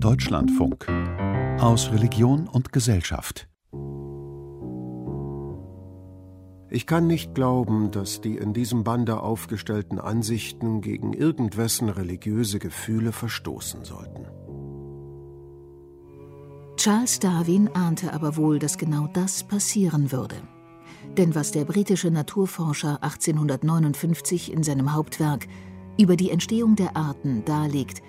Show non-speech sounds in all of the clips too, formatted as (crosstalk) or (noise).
Deutschlandfunk aus Religion und Gesellschaft. Ich kann nicht glauben, dass die in diesem Bande aufgestellten Ansichten gegen irgendwessen religiöse Gefühle verstoßen sollten. Charles Darwin ahnte aber wohl, dass genau das passieren würde. Denn was der britische Naturforscher 1859 in seinem Hauptwerk über die Entstehung der Arten darlegt,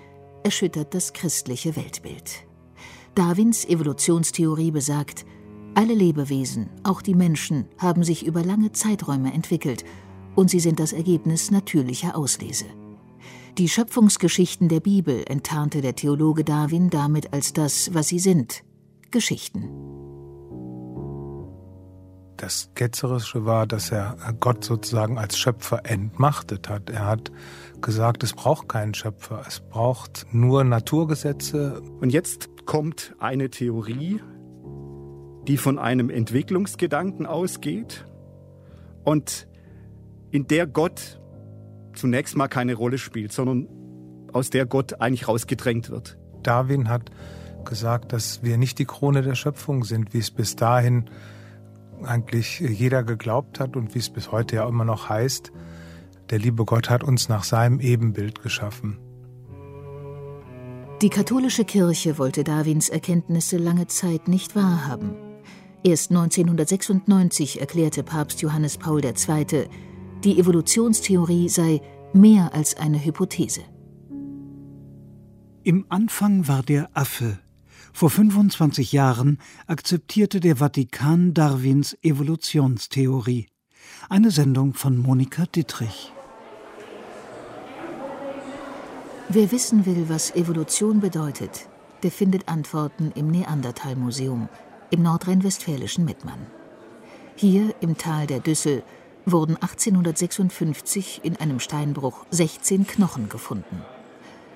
erschüttert das christliche Weltbild. Darwins Evolutionstheorie besagt, alle Lebewesen, auch die Menschen, haben sich über lange Zeiträume entwickelt und sie sind das Ergebnis natürlicher Auslese. Die Schöpfungsgeschichten der Bibel enttarnte der Theologe Darwin damit als das, was sie sind Geschichten. Das Ketzerische war, dass er Gott sozusagen als Schöpfer entmachtet hat. Er hat gesagt, es braucht keinen Schöpfer, es braucht nur Naturgesetze. Und jetzt kommt eine Theorie, die von einem Entwicklungsgedanken ausgeht und in der Gott zunächst mal keine Rolle spielt, sondern aus der Gott eigentlich rausgedrängt wird. Darwin hat gesagt, dass wir nicht die Krone der Schöpfung sind, wie es bis dahin eigentlich jeder geglaubt hat und wie es bis heute ja immer noch heißt. Der liebe Gott hat uns nach seinem Ebenbild geschaffen. Die katholische Kirche wollte Darwins Erkenntnisse lange Zeit nicht wahrhaben. Erst 1996 erklärte Papst Johannes Paul II., die Evolutionstheorie sei mehr als eine Hypothese. Im Anfang war der Affe. Vor 25 Jahren akzeptierte der Vatikan Darwins Evolutionstheorie. Eine Sendung von Monika Dittrich. Wer wissen will, was Evolution bedeutet, der findet Antworten im Neandertal-Museum im nordrhein-westfälischen Mettmann. Hier im Tal der Düssel wurden 1856 in einem Steinbruch 16 Knochen gefunden.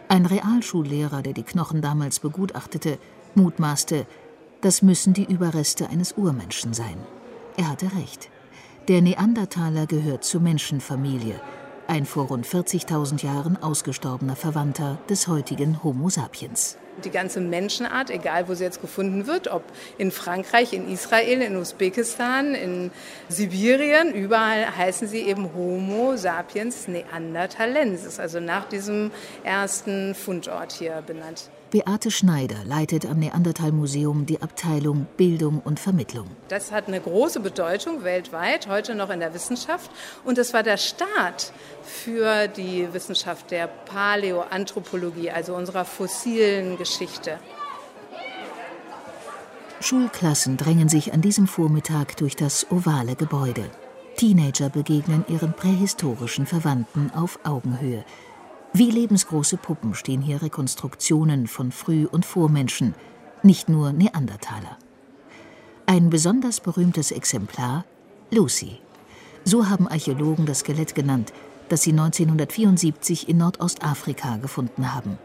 Ein Realschullehrer, der die Knochen damals begutachtete, mutmaßte, das müssen die Überreste eines Urmenschen sein. Er hatte recht. Der Neandertaler gehört zur Menschenfamilie, ein vor rund 40.000 Jahren ausgestorbener Verwandter des heutigen Homo sapiens die ganze Menschenart, egal wo sie jetzt gefunden wird, ob in Frankreich, in Israel, in Usbekistan, in Sibirien, überall heißen sie eben Homo sapiens neanderthalensis, also nach diesem ersten Fundort hier benannt. Beate Schneider leitet am Neandertal-Museum die Abteilung Bildung und Vermittlung. Das hat eine große Bedeutung weltweit, heute noch in der Wissenschaft. Und es war der Start für die Wissenschaft der Paläoanthropologie, also unserer fossilen Geschichte. Schulklassen drängen sich an diesem Vormittag durch das ovale Gebäude. Teenager begegnen ihren prähistorischen Verwandten auf Augenhöhe. Wie lebensgroße Puppen stehen hier Rekonstruktionen von Früh- und Vormenschen, nicht nur Neandertaler. Ein besonders berühmtes Exemplar Lucy. So haben Archäologen das Skelett genannt, das sie 1974 in Nordostafrika gefunden haben.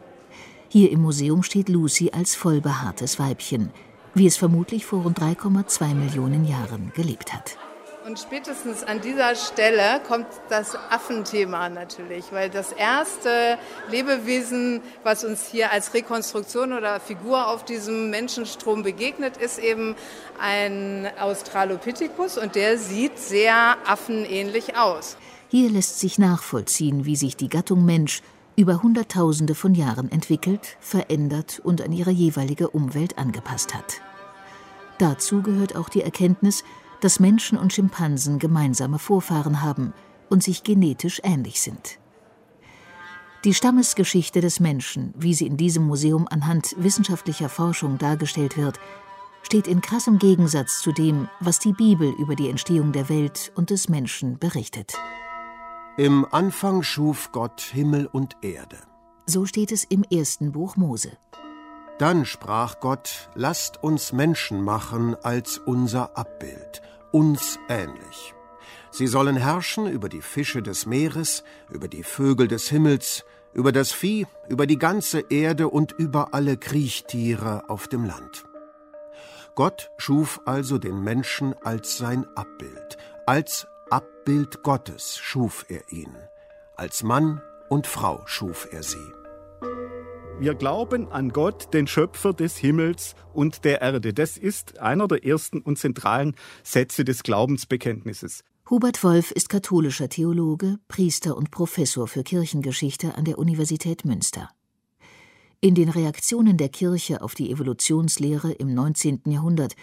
Hier im Museum steht Lucy als vollbehaartes Weibchen, wie es vermutlich vor rund 3,2 Millionen Jahren gelebt hat. Und spätestens an dieser Stelle kommt das Affenthema natürlich, weil das erste Lebewesen, was uns hier als Rekonstruktion oder Figur auf diesem Menschenstrom begegnet, ist eben ein Australopithecus und der sieht sehr affenähnlich aus. Hier lässt sich nachvollziehen, wie sich die Gattung Mensch über Hunderttausende von Jahren entwickelt, verändert und an ihre jeweilige Umwelt angepasst hat. Dazu gehört auch die Erkenntnis, dass Menschen und Schimpansen gemeinsame Vorfahren haben und sich genetisch ähnlich sind. Die Stammesgeschichte des Menschen, wie sie in diesem Museum anhand wissenschaftlicher Forschung dargestellt wird, steht in krassem Gegensatz zu dem, was die Bibel über die Entstehung der Welt und des Menschen berichtet. Im Anfang schuf Gott Himmel und Erde. So steht es im ersten Buch Mose. Dann sprach Gott, lasst uns Menschen machen als unser Abbild, uns ähnlich. Sie sollen herrschen über die Fische des Meeres, über die Vögel des Himmels, über das Vieh, über die ganze Erde und über alle Kriechtiere auf dem Land. Gott schuf also den Menschen als sein Abbild, als Abbild Gottes schuf er ihn, als Mann und Frau schuf er sie. Wir glauben an Gott, den Schöpfer des Himmels und der Erde. Das ist einer der ersten und zentralen Sätze des Glaubensbekenntnisses. Hubert Wolf ist katholischer Theologe, Priester und Professor für Kirchengeschichte an der Universität Münster. In den Reaktionen der Kirche auf die Evolutionslehre im 19. Jahrhundert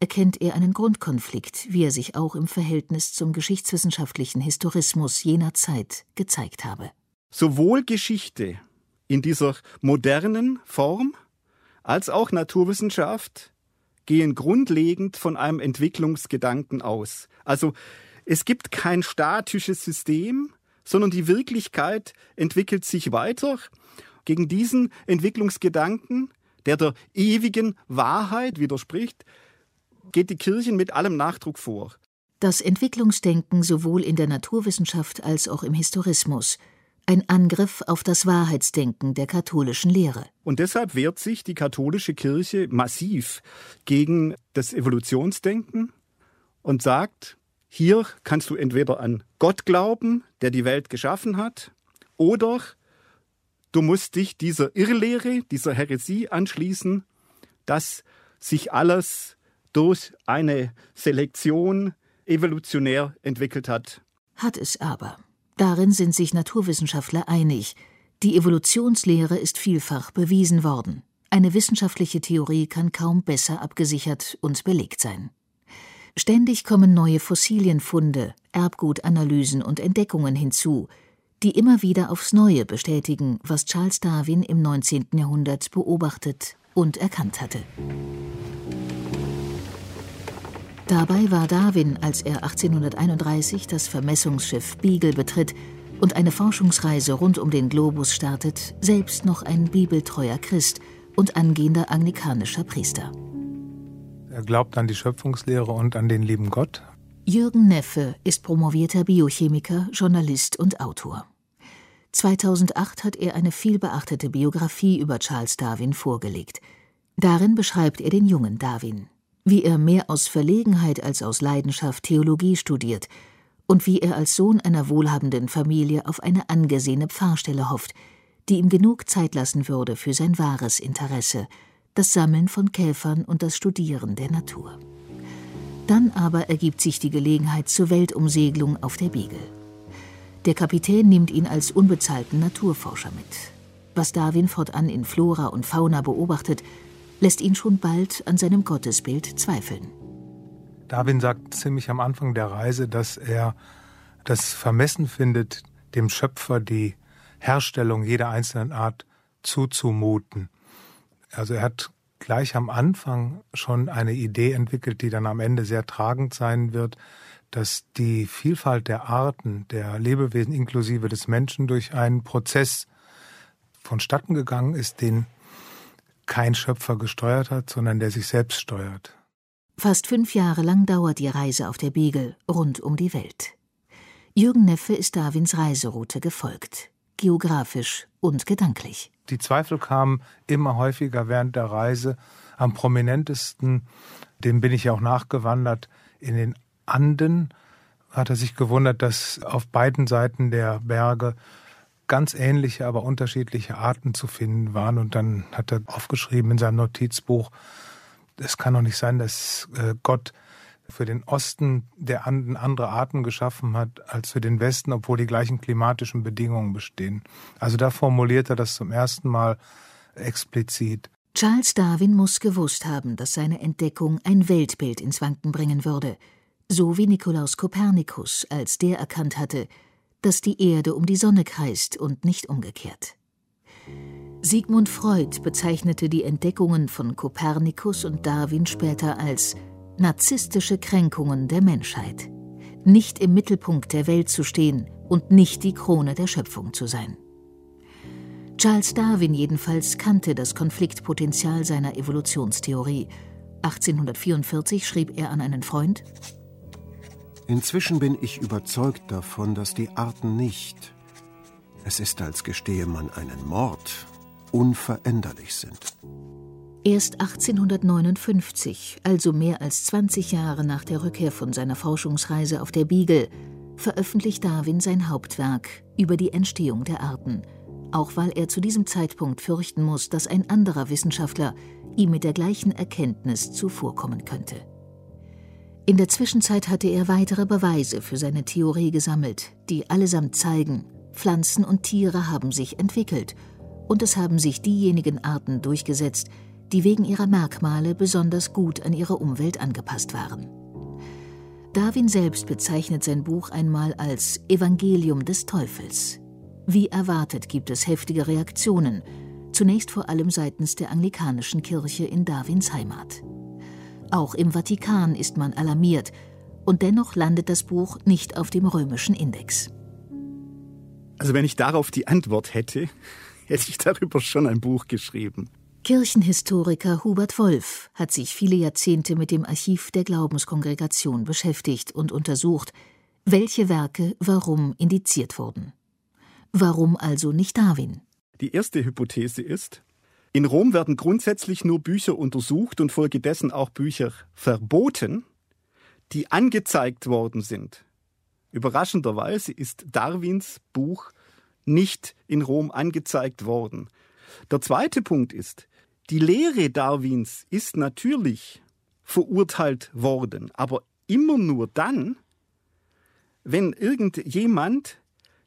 erkennt er einen Grundkonflikt, wie er sich auch im Verhältnis zum geschichtswissenschaftlichen Historismus jener Zeit gezeigt habe. Sowohl Geschichte in dieser modernen Form als auch Naturwissenschaft gehen grundlegend von einem Entwicklungsgedanken aus. Also es gibt kein statisches System, sondern die Wirklichkeit entwickelt sich weiter. Gegen diesen Entwicklungsgedanken, der der ewigen Wahrheit widerspricht, geht die Kirche mit allem Nachdruck vor. Das Entwicklungsdenken sowohl in der Naturwissenschaft als auch im Historismus ein Angriff auf das Wahrheitsdenken der katholischen Lehre. Und deshalb wehrt sich die katholische Kirche massiv gegen das Evolutionsdenken und sagt, hier kannst du entweder an Gott glauben, der die Welt geschaffen hat, oder du musst dich dieser Irrlehre, dieser Häresie anschließen, dass sich alles durch eine Selektion evolutionär entwickelt hat. Hat es aber. Darin sind sich Naturwissenschaftler einig. Die Evolutionslehre ist vielfach bewiesen worden. Eine wissenschaftliche Theorie kann kaum besser abgesichert und belegt sein. Ständig kommen neue Fossilienfunde, Erbgutanalysen und Entdeckungen hinzu, die immer wieder aufs Neue bestätigen, was Charles Darwin im 19. Jahrhundert beobachtet und erkannt hatte. Dabei war Darwin, als er 1831 das Vermessungsschiff Beagle betritt und eine Forschungsreise rund um den Globus startet, selbst noch ein bibeltreuer Christ und angehender anglikanischer Priester. Er glaubt an die Schöpfungslehre und an den lieben Gott. Jürgen Neffe ist promovierter Biochemiker, Journalist und Autor. 2008 hat er eine vielbeachtete Biografie über Charles Darwin vorgelegt. Darin beschreibt er den jungen Darwin, wie er mehr aus Verlegenheit als aus Leidenschaft Theologie studiert und wie er als Sohn einer wohlhabenden Familie auf eine angesehene Pfarrstelle hofft, die ihm genug Zeit lassen würde für sein wahres Interesse, das Sammeln von Käfern und das Studieren der Natur. Dann aber ergibt sich die Gelegenheit zur Weltumsegelung auf der Beagle. Der Kapitän nimmt ihn als unbezahlten Naturforscher mit. Was Darwin fortan in Flora und Fauna beobachtet, lässt ihn schon bald an seinem Gottesbild zweifeln. Darwin sagt ziemlich am Anfang der Reise, dass er das Vermessen findet, dem Schöpfer die Herstellung jeder einzelnen Art zuzumuten. Also er hat gleich am Anfang schon eine Idee entwickelt, die dann am Ende sehr tragend sein wird, dass die Vielfalt der Arten, der Lebewesen inklusive des Menschen durch einen Prozess vonstatten gegangen ist, den kein Schöpfer gesteuert hat, sondern der sich selbst steuert. Fast fünf Jahre lang dauert die Reise auf der Beagle rund um die Welt. Jürgen Neffe ist Darwins Reiseroute gefolgt, geografisch und gedanklich. Die Zweifel kamen immer häufiger während der Reise. Am prominentesten, dem bin ich ja auch nachgewandert, in den Anden hat er sich gewundert, dass auf beiden Seiten der Berge ganz ähnliche, aber unterschiedliche Arten zu finden waren. Und dann hat er aufgeschrieben in seinem Notizbuch, es kann doch nicht sein, dass äh, Gott für den Osten der Anden andere Arten geschaffen hat als für den Westen, obwohl die gleichen klimatischen Bedingungen bestehen. Also da formuliert er das zum ersten Mal explizit. Charles Darwin muss gewusst haben, dass seine Entdeckung ein Weltbild ins Wanken bringen würde, so wie Nikolaus Kopernikus als der erkannt hatte, dass die Erde um die Sonne kreist und nicht umgekehrt. Sigmund Freud bezeichnete die Entdeckungen von Kopernikus und Darwin später als narzisstische Kränkungen der Menschheit, nicht im Mittelpunkt der Welt zu stehen und nicht die Krone der Schöpfung zu sein. Charles Darwin jedenfalls kannte das Konfliktpotenzial seiner Evolutionstheorie. 1844 schrieb er an einen Freund Inzwischen bin ich überzeugt davon, dass die Arten nicht, es ist als gestehe man einen Mord, unveränderlich sind. Erst 1859, also mehr als 20 Jahre nach der Rückkehr von seiner Forschungsreise auf der Beagle, veröffentlicht Darwin sein Hauptwerk über die Entstehung der Arten, auch weil er zu diesem Zeitpunkt fürchten muss, dass ein anderer Wissenschaftler ihm mit der gleichen Erkenntnis zuvorkommen könnte. In der Zwischenzeit hatte er weitere Beweise für seine Theorie gesammelt, die allesamt zeigen, Pflanzen und Tiere haben sich entwickelt und es haben sich diejenigen Arten durchgesetzt, die wegen ihrer Merkmale besonders gut an ihre Umwelt angepasst waren. Darwin selbst bezeichnet sein Buch einmal als Evangelium des Teufels. Wie erwartet gibt es heftige Reaktionen, zunächst vor allem seitens der anglikanischen Kirche in Darwins Heimat. Auch im Vatikan ist man alarmiert, und dennoch landet das Buch nicht auf dem römischen Index. Also wenn ich darauf die Antwort hätte, (laughs) hätte ich darüber schon ein Buch geschrieben. Kirchenhistoriker Hubert Wolf hat sich viele Jahrzehnte mit dem Archiv der Glaubenskongregation beschäftigt und untersucht, welche Werke warum indiziert wurden. Warum also nicht Darwin? Die erste Hypothese ist, in Rom werden grundsätzlich nur Bücher untersucht und folgedessen auch Bücher verboten, die angezeigt worden sind. Überraschenderweise ist Darwins Buch nicht in Rom angezeigt worden. Der zweite Punkt ist, die Lehre Darwins ist natürlich verurteilt worden, aber immer nur dann, wenn irgendjemand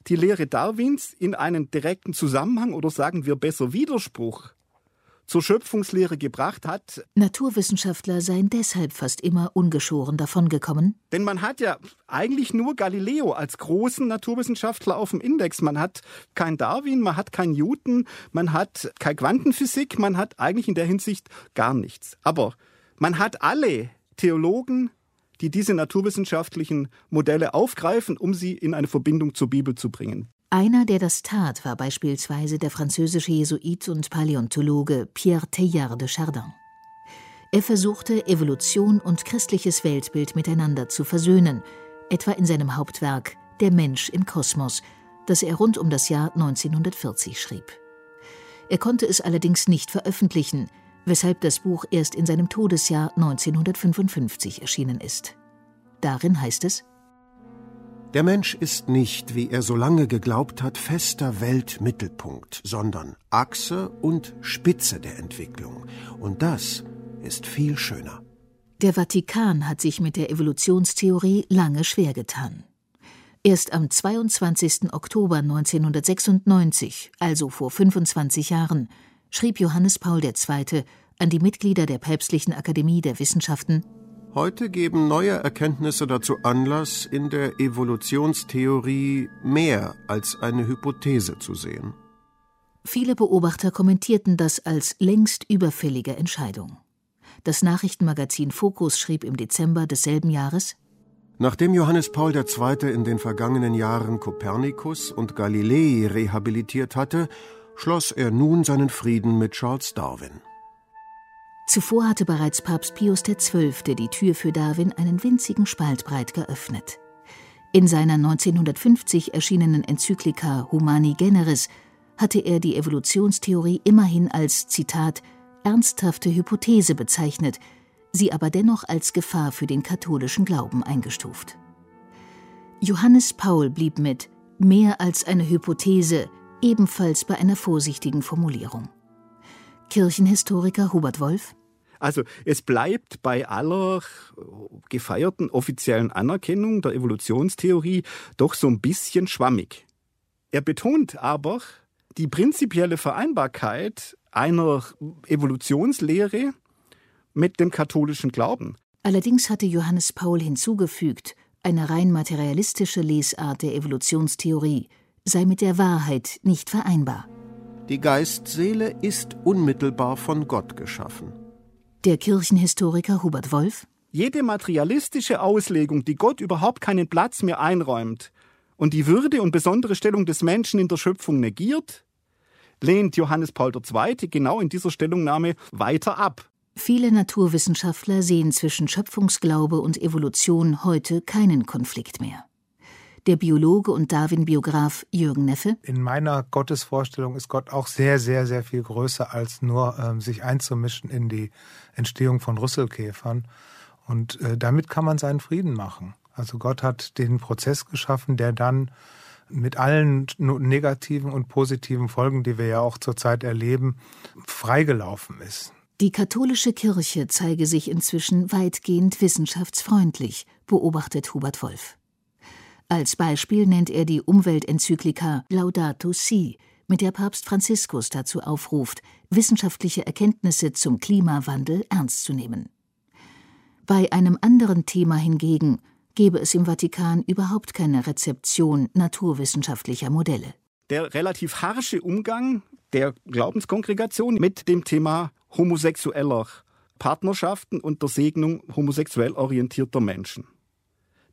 die Lehre Darwins in einen direkten Zusammenhang oder sagen wir besser Widerspruch zur Schöpfungslehre gebracht hat. Naturwissenschaftler seien deshalb fast immer ungeschoren davongekommen. Denn man hat ja eigentlich nur Galileo als großen Naturwissenschaftler auf dem Index. Man hat kein Darwin, man hat kein Newton, man hat keine Quantenphysik, man hat eigentlich in der Hinsicht gar nichts. Aber man hat alle Theologen, die diese naturwissenschaftlichen Modelle aufgreifen, um sie in eine Verbindung zur Bibel zu bringen. Einer, der das tat, war beispielsweise der französische Jesuit und Paläontologe Pierre Teilhard de Chardin. Er versuchte, Evolution und christliches Weltbild miteinander zu versöhnen, etwa in seinem Hauptwerk Der Mensch im Kosmos, das er rund um das Jahr 1940 schrieb. Er konnte es allerdings nicht veröffentlichen, weshalb das Buch erst in seinem Todesjahr 1955 erschienen ist. Darin heißt es der Mensch ist nicht, wie er so lange geglaubt hat, fester Weltmittelpunkt, sondern Achse und Spitze der Entwicklung. Und das ist viel schöner. Der Vatikan hat sich mit der Evolutionstheorie lange schwer getan. Erst am 22. Oktober 1996, also vor 25 Jahren, schrieb Johannes Paul II. an die Mitglieder der Päpstlichen Akademie der Wissenschaften Heute geben neue Erkenntnisse dazu Anlass, in der Evolutionstheorie mehr als eine Hypothese zu sehen. Viele Beobachter kommentierten das als längst überfällige Entscheidung. Das Nachrichtenmagazin Focus schrieb im Dezember desselben Jahres Nachdem Johannes Paul II. in den vergangenen Jahren Kopernikus und Galilei rehabilitiert hatte, schloss er nun seinen Frieden mit Charles Darwin. Zuvor hatte bereits Papst Pius XII. die Tür für Darwin einen winzigen Spalt breit geöffnet. In seiner 1950 erschienenen Enzyklika Humani Generis hatte er die Evolutionstheorie immerhin als Zitat ernsthafte Hypothese bezeichnet, sie aber dennoch als Gefahr für den katholischen Glauben eingestuft. Johannes Paul blieb mit mehr als eine Hypothese ebenfalls bei einer vorsichtigen Formulierung. Kirchenhistoriker Hubert Wolf also es bleibt bei aller gefeierten offiziellen Anerkennung der Evolutionstheorie doch so ein bisschen schwammig. Er betont aber die prinzipielle Vereinbarkeit einer Evolutionslehre mit dem katholischen Glauben. Allerdings hatte Johannes Paul hinzugefügt, eine rein materialistische Lesart der Evolutionstheorie sei mit der Wahrheit nicht vereinbar. Die Geistseele ist unmittelbar von Gott geschaffen. Der Kirchenhistoriker Hubert Wolf. Jede materialistische Auslegung, die Gott überhaupt keinen Platz mehr einräumt und die Würde und besondere Stellung des Menschen in der Schöpfung negiert, lehnt Johannes Paul II. genau in dieser Stellungnahme weiter ab. Viele Naturwissenschaftler sehen zwischen Schöpfungsglaube und Evolution heute keinen Konflikt mehr der Biologe und Darwin-Biograf Jürgen Neffe. In meiner Gottesvorstellung ist Gott auch sehr, sehr, sehr viel größer, als nur ähm, sich einzumischen in die Entstehung von Rüsselkäfern. Und äh, damit kann man seinen Frieden machen. Also Gott hat den Prozess geschaffen, der dann mit allen negativen und positiven Folgen, die wir ja auch zurzeit erleben, freigelaufen ist. Die katholische Kirche zeige sich inzwischen weitgehend wissenschaftsfreundlich, beobachtet Hubert Wolf. Als Beispiel nennt er die Umweltenzyklika Laudato Si, mit der Papst Franziskus dazu aufruft, wissenschaftliche Erkenntnisse zum Klimawandel ernst zu nehmen. Bei einem anderen Thema hingegen gebe es im Vatikan überhaupt keine Rezeption naturwissenschaftlicher Modelle. Der relativ harsche Umgang der Glaubenskongregation mit dem Thema homosexueller Partnerschaften und der Segnung homosexuell orientierter Menschen.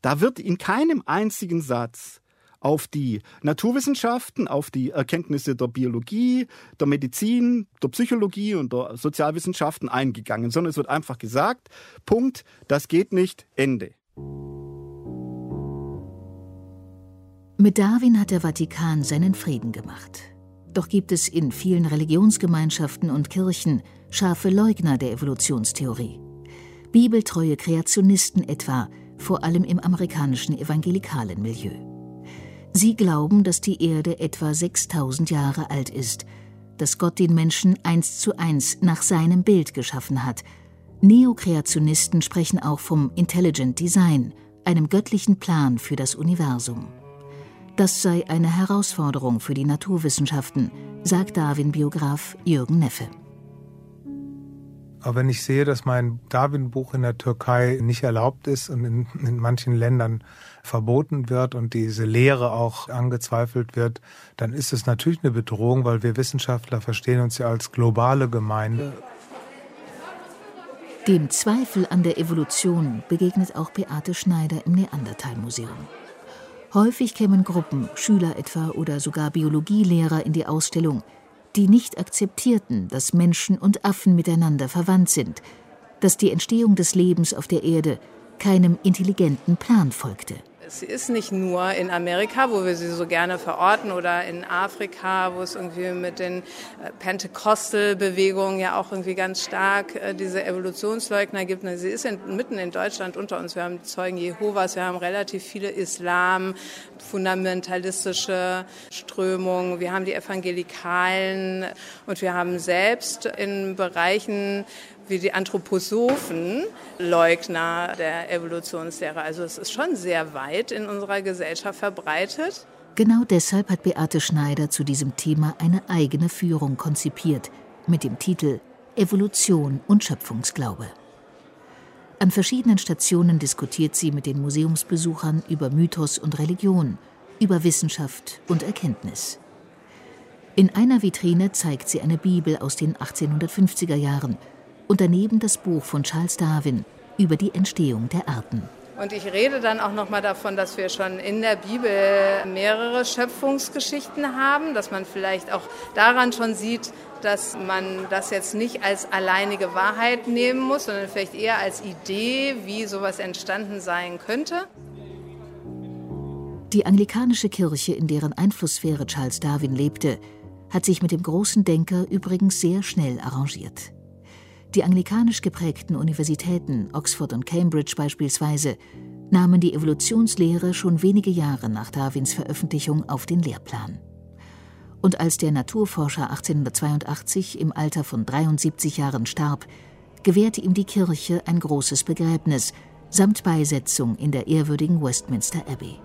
Da wird in keinem einzigen Satz auf die Naturwissenschaften, auf die Erkenntnisse der Biologie, der Medizin, der Psychologie und der Sozialwissenschaften eingegangen, sondern es wird einfach gesagt, Punkt, das geht nicht, Ende. Mit Darwin hat der Vatikan seinen Frieden gemacht. Doch gibt es in vielen Religionsgemeinschaften und Kirchen scharfe Leugner der Evolutionstheorie. Bibeltreue Kreationisten etwa, vor allem im amerikanischen evangelikalen Milieu. Sie glauben, dass die Erde etwa 6000 Jahre alt ist, dass Gott den Menschen eins zu eins nach seinem Bild geschaffen hat. Neokreationisten sprechen auch vom Intelligent Design, einem göttlichen Plan für das Universum. Das sei eine Herausforderung für die Naturwissenschaften, sagt Darwin-Biograf Jürgen Neffe. Aber wenn ich sehe, dass mein Darwin-Buch in der Türkei nicht erlaubt ist und in, in, manchen Ländern verboten wird und diese Lehre auch angezweifelt wird, dann ist es natürlich eine Bedrohung, weil wir Wissenschaftler verstehen uns ja als globale Gemeinde. Dem Zweifel an der Evolution begegnet auch Beate Schneider im Neandertal-Museum. Häufig kämen Gruppen, Schüler etwa oder sogar Biologielehrer in die Ausstellung, die nicht akzeptierten, dass Menschen und Affen miteinander verwandt sind, dass die Entstehung des Lebens auf der Erde keinem intelligenten Plan folgte. Sie ist nicht nur in Amerika, wo wir sie so gerne verorten, oder in Afrika, wo es irgendwie mit den äh, Pentecostal-Bewegungen ja auch irgendwie ganz stark äh, diese Evolutionsleugner gibt. Sie ist in, mitten in Deutschland unter uns. Wir haben Zeugen Jehovas, wir haben relativ viele Islam, fundamentalistische Strömungen, wir haben die Evangelikalen und wir haben selbst in Bereichen wie die Anthroposophen Leugner der Evolutionslehre. Also es ist schon sehr weit in unserer Gesellschaft verbreitet. Genau deshalb hat Beate Schneider zu diesem Thema eine eigene Führung konzipiert mit dem Titel Evolution und Schöpfungsglaube. An verschiedenen Stationen diskutiert sie mit den Museumsbesuchern über Mythos und Religion, über Wissenschaft und Erkenntnis. In einer Vitrine zeigt sie eine Bibel aus den 1850er Jahren und daneben das Buch von Charles Darwin über die Entstehung der Arten. Und ich rede dann auch noch mal davon, dass wir schon in der Bibel mehrere Schöpfungsgeschichten haben, dass man vielleicht auch daran schon sieht, dass man das jetzt nicht als alleinige Wahrheit nehmen muss, sondern vielleicht eher als Idee, wie sowas entstanden sein könnte. Die anglikanische Kirche, in deren Einflusssphäre Charles Darwin lebte, hat sich mit dem großen Denker übrigens sehr schnell arrangiert. Die anglikanisch geprägten Universitäten, Oxford und Cambridge beispielsweise, nahmen die Evolutionslehre schon wenige Jahre nach Darwins Veröffentlichung auf den Lehrplan. Und als der Naturforscher 1882 im Alter von 73 Jahren starb, gewährte ihm die Kirche ein großes Begräbnis samt Beisetzung in der ehrwürdigen Westminster Abbey.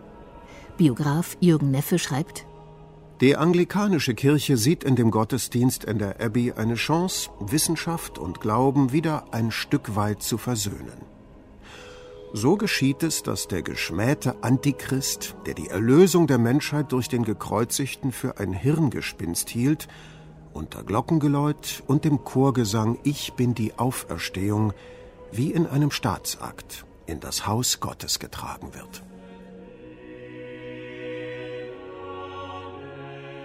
Biograf Jürgen Neffe schreibt die anglikanische Kirche sieht in dem Gottesdienst in der Abbey eine Chance, Wissenschaft und Glauben wieder ein Stück weit zu versöhnen. So geschieht es, dass der geschmähte Antichrist, der die Erlösung der Menschheit durch den Gekreuzigten für ein Hirngespinst hielt, unter Glockengeläut und dem Chorgesang Ich bin die Auferstehung wie in einem Staatsakt in das Haus Gottes getragen wird.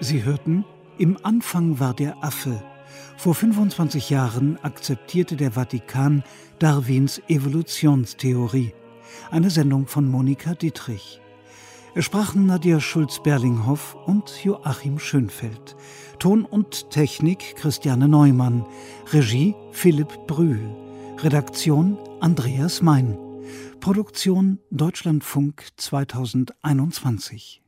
Sie hörten, im Anfang war der Affe. Vor 25 Jahren akzeptierte der Vatikan Darwins Evolutionstheorie. Eine Sendung von Monika Dietrich. Es sprachen Nadia Schulz-Berlinghoff und Joachim Schönfeld. Ton und Technik Christiane Neumann. Regie Philipp Brühl. Redaktion Andreas Mein. Produktion Deutschlandfunk 2021.